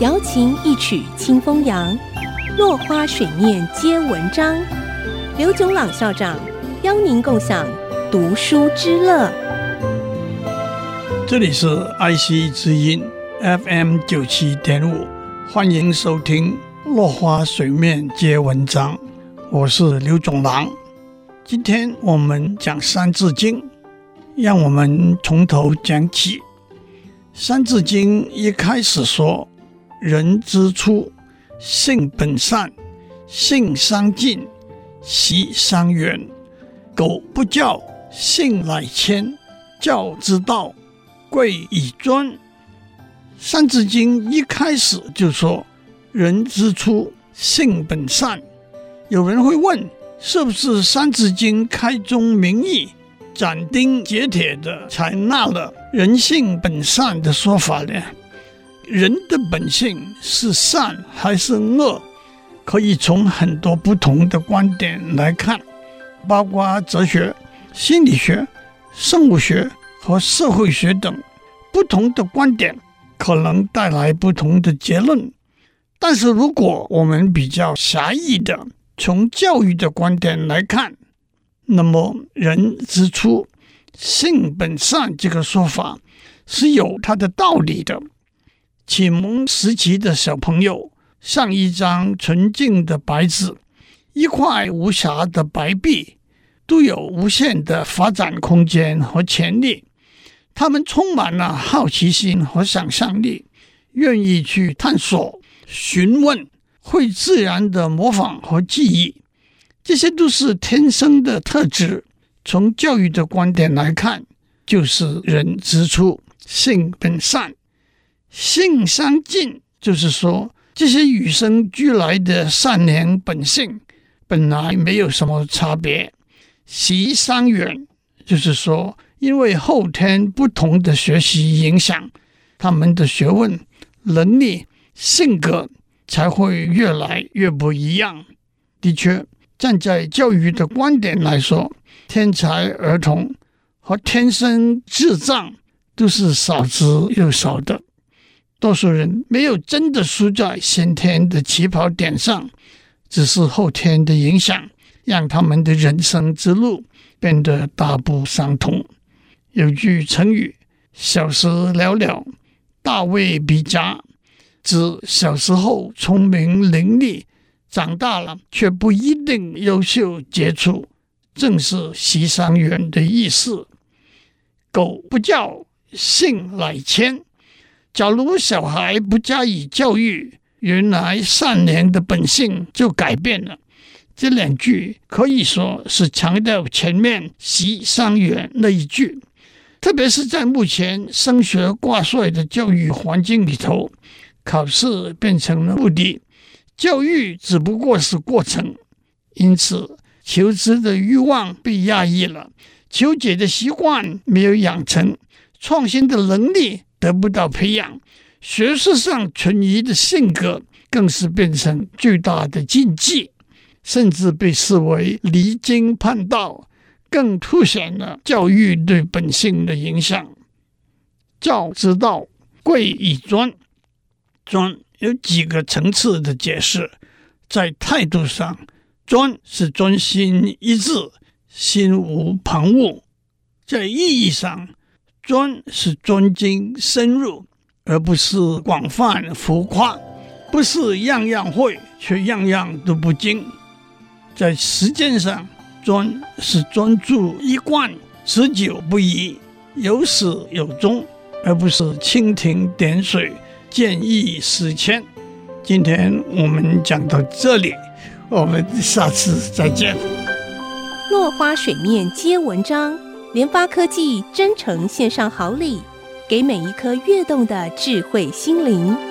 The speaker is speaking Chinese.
瑶琴一曲清风扬，落花水面皆文章。刘炯朗校长邀您共享读书之乐。这里是爱惜之音 FM 九七点五，欢迎收听《落花水面皆文章》，我是刘炯朗。今天我们讲《三字经》，让我们从头讲起。《三字经》一开始说：“人之初，性本善，性相近，习相远。苟不教，性乃迁。教之道，贵以专。”《三字经》一开始就说：“人之初，性本善。”有人会问。是不是《三字经》开宗明义、斩钉截铁地采纳了“人性本善”的说法呢？人的本性是善还是恶？可以从很多不同的观点来看，包括哲学、心理学、生物学和社会学等不同的观点，可能带来不同的结论。但是，如果我们比较狭义的，从教育的观点来看，那么“人之初，性本善”这个说法是有它的道理的。启蒙时期的小朋友像一张纯净的白纸，一块无瑕的白壁，都有无限的发展空间和潜力。他们充满了好奇心和想象力，愿意去探索、询问。会自然的模仿和记忆，这些都是天生的特质。从教育的观点来看，就是人之初，性本善，性相近，就是说这些与生俱来的善良本性本来没有什么差别。习相远，就是说因为后天不同的学习影响，他们的学问、能力、性格。才会越来越不一样。的确，站在教育的观点来说，天才儿童和天生智障都是少之又少的。多数人没有真的输在先天的起跑点上，只是后天的影响，让他们的人生之路变得大不相同。有句成语：“小时了了，大未必佳。”指小时候聪明伶俐，长大了却不一定优秀杰出，正是习相远的意思。苟不教，性乃迁。假如小孩不加以教育，原来善良的本性就改变了。这两句可以说是强调前面习相远那一句，特别是在目前升学挂帅的教育环境里头。考试变成了目的，教育只不过是过程，因此求知的欲望被压抑了，求解的习惯没有养成，创新的能力得不到培养，学识上存疑的性格更是变成巨大的禁忌，甚至被视为离经叛道，更凸显了教育对本性的影响。教之道，贵以专。专有几个层次的解释，在态度上，专是专心一致，心无旁骛；在意义上，专是专精深入，而不是广泛浮夸，不是样样会却样样都不精；在实践上，专是专注一贯，持久不移，有始有终，而不是蜻蜓点水。见异思迁。今天我们讲到这里，我们下次再见。落花水面皆文章，联发科技真诚献上好礼，给每一颗跃动的智慧心灵。